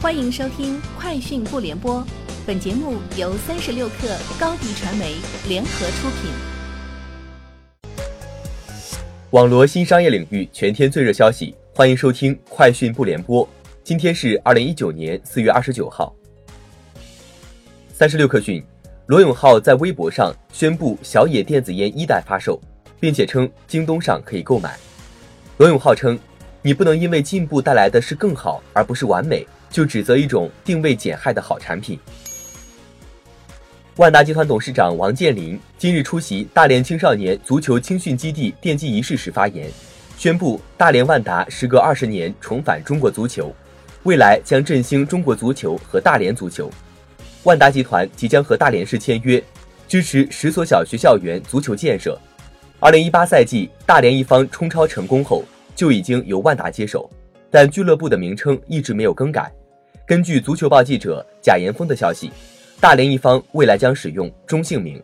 欢迎收听《快讯不联播》，本节目由三十六克高低传媒联合出品。网罗新商业领域全天最热消息，欢迎收听《快讯不联播》。今天是二零一九年四月二十九号。三十六克讯，罗永浩在微博上宣布小野电子烟一代发售，并且称京东上可以购买。罗永浩称：“你不能因为进步带来的是更好，而不是完美。”就指责一种定位减害的好产品。万达集团董事长王健林今日出席大连青少年足球青训基地奠基仪式时发言，宣布大连万达时隔二十年重返中国足球，未来将振兴中国足球和大连足球。万达集团即将和大连市签约，支持十所小学校园足球建设。二零一八赛季大连一方冲超成功后，就已经由万达接手，但俱乐部的名称一直没有更改。根据足球报记者贾岩峰的消息，大连一方未来将使用中性名。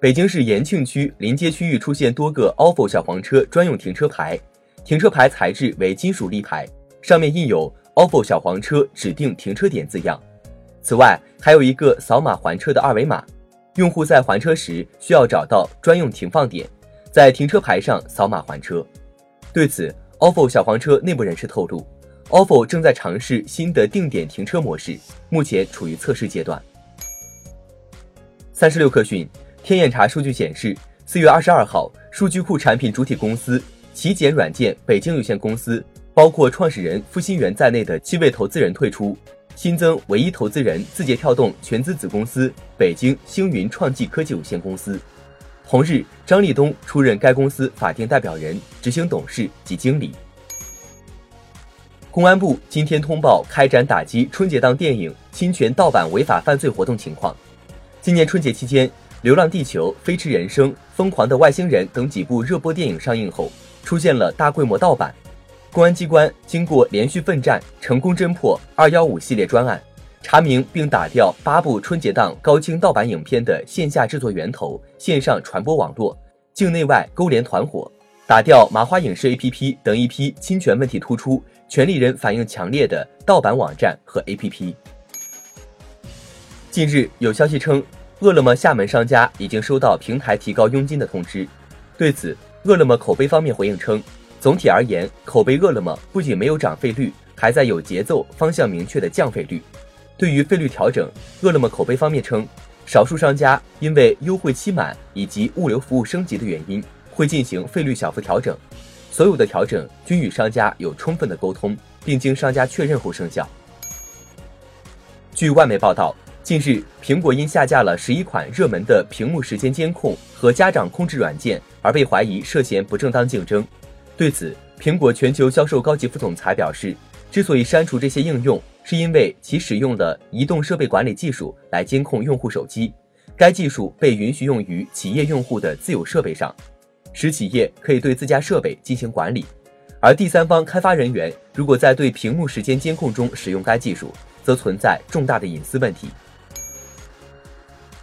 北京市延庆区临街区域出现多个 ofo 小黄车专用停车牌，停车牌材质为金属立牌，上面印有 ofo 小黄车指定停车点字样。此外，还有一个扫码还车的二维码，用户在还车时需要找到专用停放点，在停车牌上扫码还车。对此，ofo 小黄车内部人士透露。Ofo 正在尝试新的定点停车模式，目前处于测试阶段。三十六氪讯，天眼查数据显示，四月二十二号，数据库产品主体公司奇简软件北京有限公司，包括创始人付新元在内的七位投资人退出，新增唯一投资人字节跳动全资子公司北京星云创技科技有限公司。同日，张立东出任该公司法定代表人、执行董事及经理。公安部今天通报开展打击春节档电影侵权盗版违法犯罪活动情况。今年春节期间，《流浪地球》《飞驰人生》《疯狂的外星人》等几部热播电影上映后，出现了大规模盗版。公安机关经过连续奋战，成功侦破“二幺五”系列专案，查明并打掉八部春节档高清盗版影片的线下制作源头、线上传播网络，境内外勾连团伙，打掉麻花影视 APP 等一批侵权问题突出。权利人反映强烈的盗版网站和 APP。近日有消息称，饿了么厦门商家已经收到平台提高佣金的通知。对此，饿了么口碑方面回应称，总体而言，口碑饿了么不仅没有涨费率，还在有节奏、方向明确的降费率。对于费率调整，饿了么口碑方面称，少数商家因为优惠期满以及物流服务升级的原因，会进行费率小幅调整。所有的调整均与商家有充分的沟通，并经商家确认后生效。据外媒报道，近日苹果因下架了十一款热门的屏幕时间监控和家长控制软件，而被怀疑涉嫌不正当竞争。对此，苹果全球销售高级副总裁表示，之所以删除这些应用，是因为其使用了移动设备管理技术来监控用户手机，该技术被允许用于企业用户的自有设备上。使企业可以对自家设备进行管理，而第三方开发人员如果在对屏幕时间监控中使用该技术，则存在重大的隐私问题。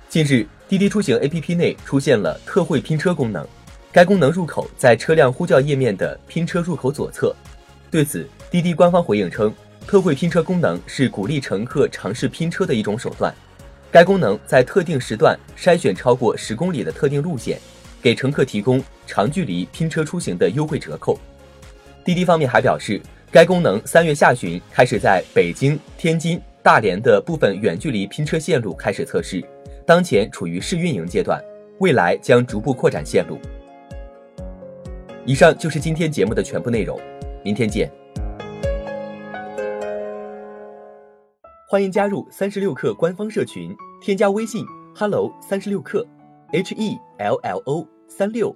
近日，滴滴出行 APP 内出现了特惠拼车功能，该功能入口在车辆呼叫页面的拼车入口左侧。对此，滴滴官方回应称，特惠拼车功能是鼓励乘客尝试拼车的一种手段。该功能在特定时段筛选超过十公里的特定路线。给乘客提供长距离拼车出行的优惠折扣。滴滴方面还表示，该功能三月下旬开始在北京、天津、大连的部分远距离拼车线路开始测试，当前处于试运营阶段，未来将逐步扩展线路。以上就是今天节目的全部内容，明天见。欢迎加入三十六氪官方社群，添加微信 hello 三十六氪，h e l l o。三六